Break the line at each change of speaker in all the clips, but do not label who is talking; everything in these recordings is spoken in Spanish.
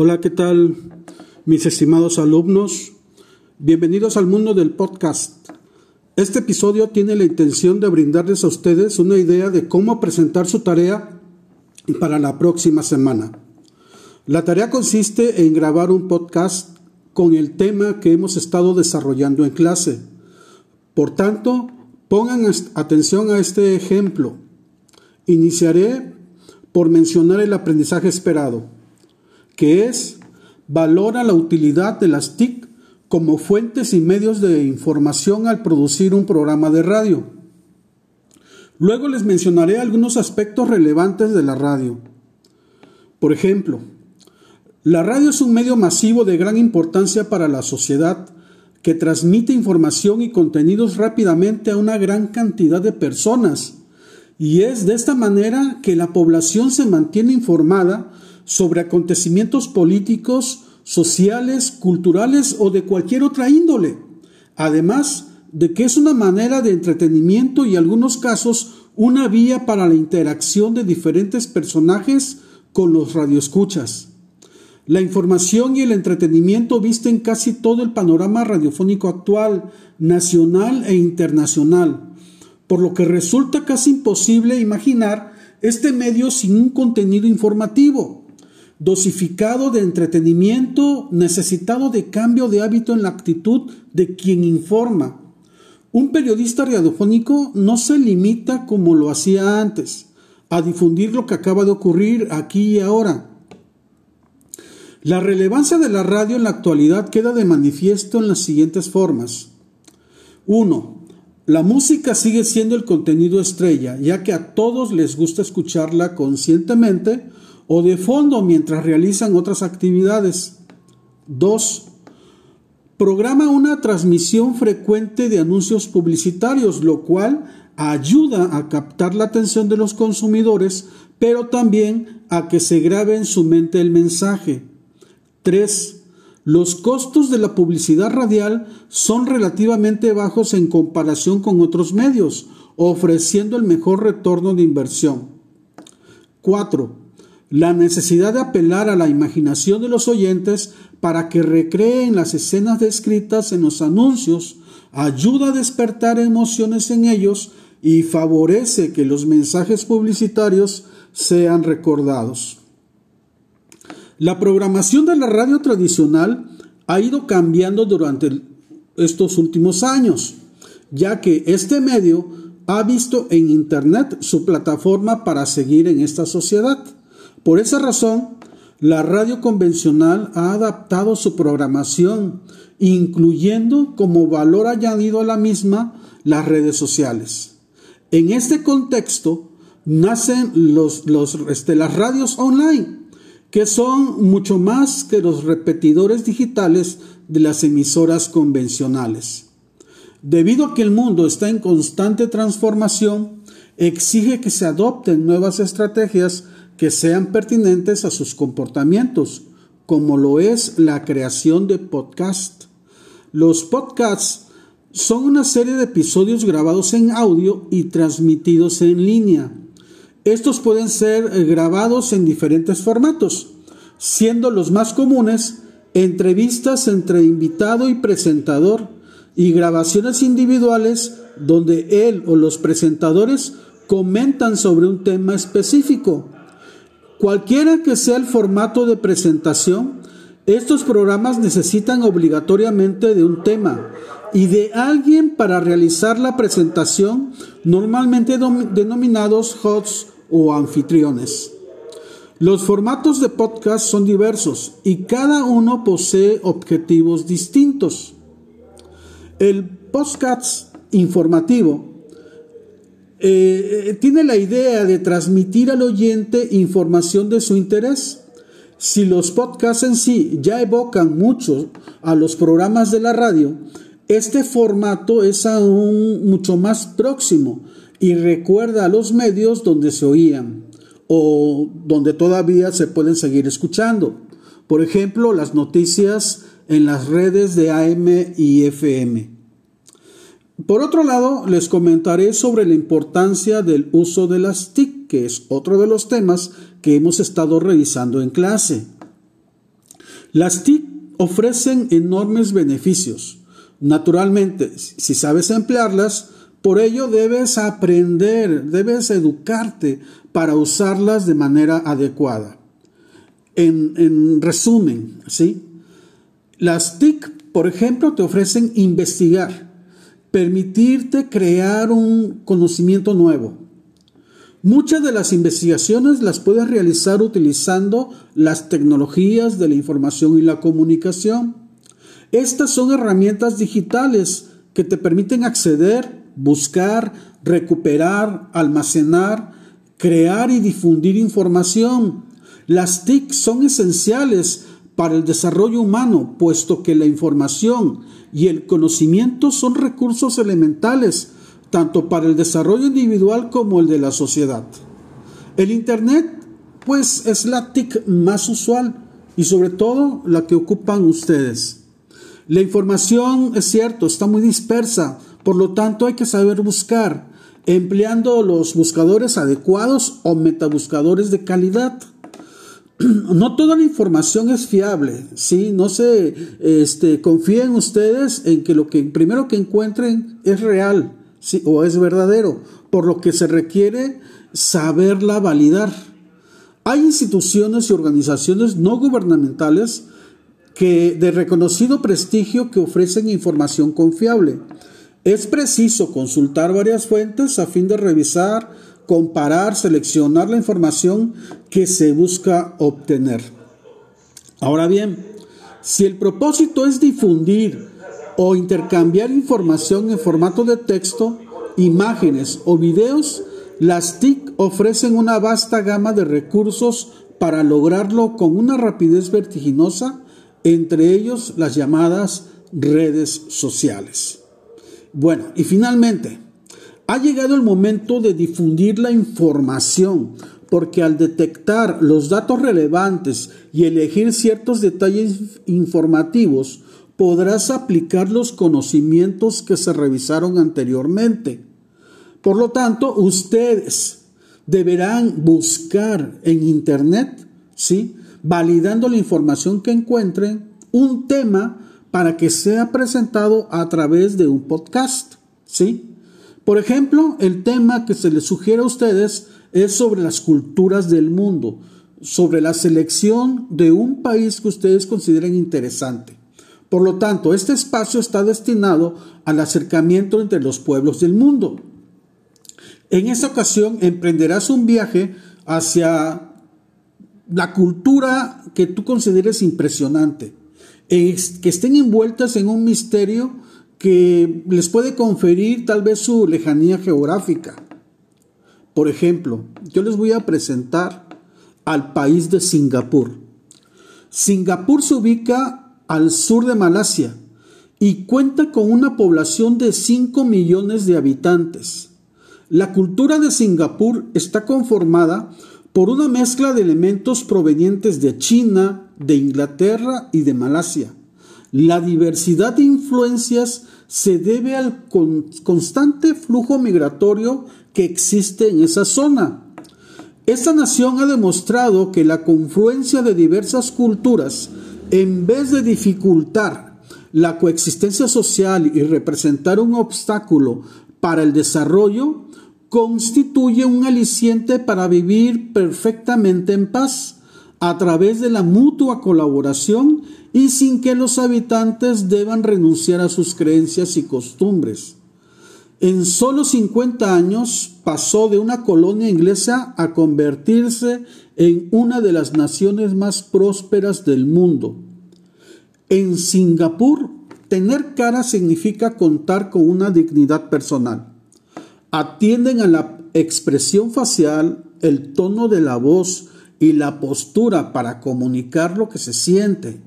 Hola, ¿qué tal mis estimados alumnos? Bienvenidos al mundo del podcast. Este episodio tiene la intención de brindarles a ustedes una idea de cómo presentar su tarea para la próxima semana. La tarea consiste en grabar un podcast con el tema que hemos estado desarrollando en clase. Por tanto, pongan atención a este ejemplo. Iniciaré por mencionar el aprendizaje esperado que es valora la utilidad de las TIC como fuentes y medios de información al producir un programa de radio. Luego les mencionaré algunos aspectos relevantes de la radio. Por ejemplo, la radio es un medio masivo de gran importancia para la sociedad que transmite información y contenidos rápidamente a una gran cantidad de personas. Y es de esta manera que la población se mantiene informada sobre acontecimientos políticos, sociales, culturales o de cualquier otra índole. Además de que es una manera de entretenimiento y en algunos casos una vía para la interacción de diferentes personajes con los radioescuchas. La información y el entretenimiento visten casi todo el panorama radiofónico actual, nacional e internacional, por lo que resulta casi imposible imaginar este medio sin un contenido informativo dosificado de entretenimiento, necesitado de cambio de hábito en la actitud de quien informa. Un periodista radiofónico no se limita como lo hacía antes, a difundir lo que acaba de ocurrir aquí y ahora. La relevancia de la radio en la actualidad queda de manifiesto en las siguientes formas. 1. La música sigue siendo el contenido estrella, ya que a todos les gusta escucharla conscientemente o de fondo mientras realizan otras actividades. 2. Programa una transmisión frecuente de anuncios publicitarios, lo cual ayuda a captar la atención de los consumidores, pero también a que se grabe en su mente el mensaje. 3. Los costos de la publicidad radial son relativamente bajos en comparación con otros medios, ofreciendo el mejor retorno de inversión. 4 la necesidad de apelar a la imaginación de los oyentes para que recreen las escenas descritas en los anuncios ayuda a despertar emociones en ellos y favorece que los mensajes publicitarios sean recordados. La programación de la radio tradicional ha ido cambiando durante estos últimos años, ya que este medio ha visto en Internet su plataforma para seguir en esta sociedad. Por esa razón, la radio convencional ha adaptado su programación, incluyendo como valor añadido a la misma las redes sociales. En este contexto nacen los, este, las radios online, que son mucho más que los repetidores digitales de las emisoras convencionales. Debido a que el mundo está en constante transformación, exige que se adopten nuevas estrategias que sean pertinentes a sus comportamientos, como lo es la creación de podcast. Los podcasts son una serie de episodios grabados en audio y transmitidos en línea. Estos pueden ser eh, grabados en diferentes formatos, siendo los más comunes entrevistas entre invitado y presentador y grabaciones individuales donde él o los presentadores comentan sobre un tema específico. Cualquiera que sea el formato de presentación, estos programas necesitan obligatoriamente de un tema y de alguien para realizar la presentación, normalmente denominados hosts o anfitriones. Los formatos de podcast son diversos y cada uno posee objetivos distintos. El podcast informativo eh, tiene la idea de transmitir al oyente información de su interés. Si los podcasts en sí ya evocan mucho a los programas de la radio, este formato es aún mucho más próximo y recuerda a los medios donde se oían o donde todavía se pueden seguir escuchando. Por ejemplo, las noticias en las redes de AM y FM. Por otro lado, les comentaré sobre la importancia del uso de las TIC, que es otro de los temas que hemos estado revisando en clase. Las TIC ofrecen enormes beneficios. Naturalmente, si sabes emplearlas, por ello debes aprender, debes educarte para usarlas de manera adecuada. En, resumen, ¿sí? las TIC, por ejemplo, te ofrecen investigar, permitirte crear un conocimiento nuevo. Muchas de las investigaciones las puedes realizar utilizando las tecnologías de la información y la comunicación. Estas son herramientas digitales que te permiten acceder, buscar, recuperar, almacenar, crear y difundir información. Las TIC son esenciales para el desarrollo humano, puesto que la información y el conocimiento son recursos elementales tanto para el desarrollo individual como el de la sociedad. El Internet, pues, es la TIC más usual y sobre todo la que ocupan ustedes. La información, es cierto, está muy dispersa, por lo tanto hay que saber buscar, empleando los buscadores adecuados o metabuscadores de calidad. No toda la información es fiable, ¿sí? No se este, confíen ustedes en que lo que primero que encuentren es real o es verdadero, por lo que se requiere saberla validar. Hay instituciones y organizaciones no gubernamentales que de reconocido prestigio que ofrecen información confiable. Es preciso consultar varias fuentes a fin de revisar, comparar, seleccionar la información que se busca obtener. Ahora bien, si el propósito es difundir o intercambiar información en formato de texto, imágenes o videos, las TIC ofrecen una vasta gama de recursos para lograrlo con una rapidez vertiginosa, entre ellos las llamadas redes sociales. Bueno, y finalmente, ha llegado el momento de difundir la información, porque al detectar los datos relevantes y elegir ciertos detalles informativos, podrás aplicar los conocimientos que se revisaron anteriormente. Por lo tanto, ustedes deberán buscar en Internet, ¿sí? validando la información que encuentren, un tema para que sea presentado a través de un podcast. ¿sí? Por ejemplo, el tema que se les sugiere a ustedes es sobre las culturas del mundo, sobre la selección de un país que ustedes consideren interesante. Por lo tanto, este espacio está destinado al acercamiento entre los pueblos del mundo. En esta ocasión emprenderás un viaje hacia la cultura que tú consideres impresionante, que estén envueltas en un misterio que les puede conferir tal vez su lejanía geográfica. Por ejemplo, yo les voy a presentar al país de Singapur. Singapur se ubica al sur de Malasia y cuenta con una población de 5 millones de habitantes. La cultura de Singapur está conformada por una mezcla de elementos provenientes de China, de Inglaterra y de Malasia. La diversidad de influencias se debe al constante flujo migratorio que existe en esa zona. Esta nación ha demostrado que la confluencia de diversas culturas en vez de dificultar la coexistencia social y representar un obstáculo para el desarrollo, constituye un aliciente para vivir perfectamente en paz a través de la mutua colaboración y sin que los habitantes deban renunciar a sus creencias y costumbres. En solo 50 años pasó de una colonia inglesa a convertirse en una de las naciones más prósperas del mundo. En Singapur, tener cara significa contar con una dignidad personal. Atienden a la expresión facial, el tono de la voz y la postura para comunicar lo que se siente.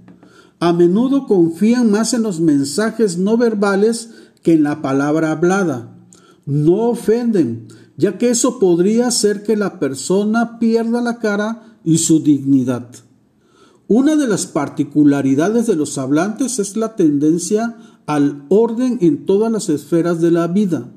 A menudo confían más en los mensajes no verbales que en la palabra hablada. No ofenden, ya que eso podría hacer que la persona pierda la cara y su dignidad. Una de las particularidades de los hablantes es la tendencia al orden en todas las esferas de la vida.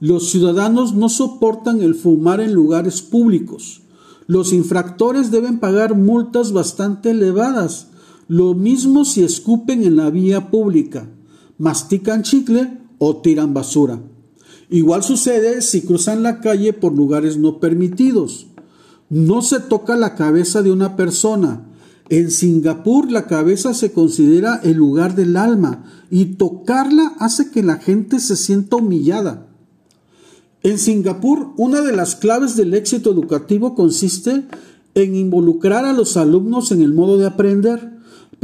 Los ciudadanos no soportan el fumar en lugares públicos. Los infractores deben pagar multas bastante elevadas. Lo mismo si escupen en la vía pública, mastican chicle o tiran basura. Igual sucede si cruzan la calle por lugares no permitidos. No se toca la cabeza de una persona. En Singapur la cabeza se considera el lugar del alma y tocarla hace que la gente se sienta humillada. En Singapur, una de las claves del éxito educativo consiste en involucrar a los alumnos en el modo de aprender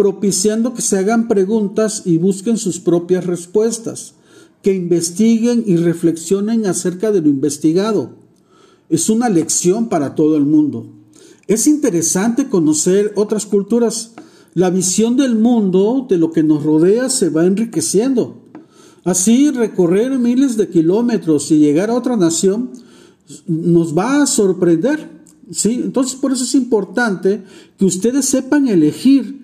propiciando que se hagan preguntas y busquen sus propias respuestas, que investiguen y reflexionen acerca de lo investigado. Es una lección para todo el mundo. Es interesante conocer otras culturas. La visión del mundo, de lo que nos rodea, se va enriqueciendo. Así, recorrer miles de kilómetros y llegar a otra nación nos va a sorprender. ¿sí? Entonces, por eso es importante que ustedes sepan elegir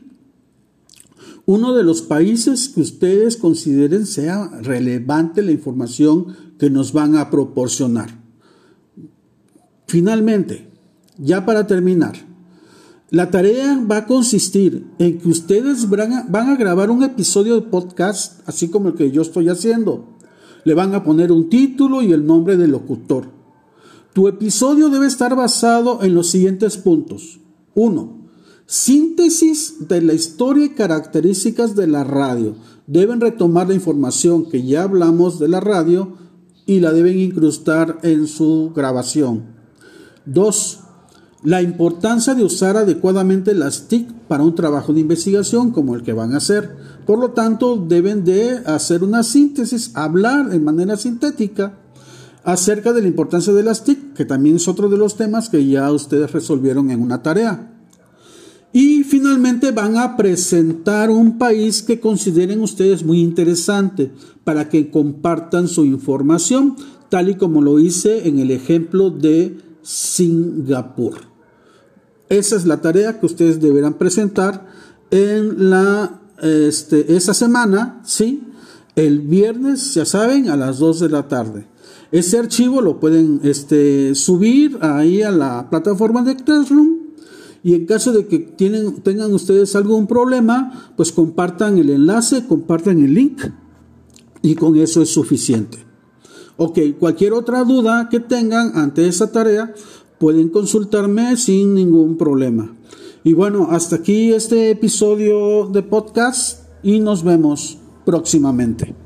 uno de los países que ustedes consideren sea relevante la información que nos van a proporcionar. Finalmente, ya para terminar, la tarea va a consistir en que ustedes van a, grabar un episodio de podcast, así como el que yo estoy haciendo. Le van a poner un título y el nombre del locutor. Tu episodio debe estar basado en los siguientes puntos. Uno, Síntesis de la historia y características de la radio. Deben retomar la información que ya hablamos de la radio y la deben incrustar en su grabación. 2. La importancia de usar adecuadamente las TIC para un trabajo de investigación como el que van a hacer. Por lo tanto, deben de hacer una síntesis, hablar de manera sintética acerca de la importancia de las TIC, que también es otro de los temas que ya ustedes resolvieron en una tarea. Y finalmente van a presentar un país que consideren ustedes muy interesante para que compartan su información, tal y como lo hice en el ejemplo de Singapur. Esa es la tarea que ustedes deberán presentar en la, este, esa semana, ¿sí? El viernes, ya saben, a las 2 de la tarde. Ese archivo lo pueden este, subir ahí a la plataforma de Classroom y en caso de que tengan ustedes algún problema, pues compartan el enlace, compartan el link y con eso es suficiente. Ok, cualquier otra duda que tengan ante esa tarea, pueden consultarme sin ningún problema. Y bueno, hasta aquí este episodio de podcast y nos vemos próximamente.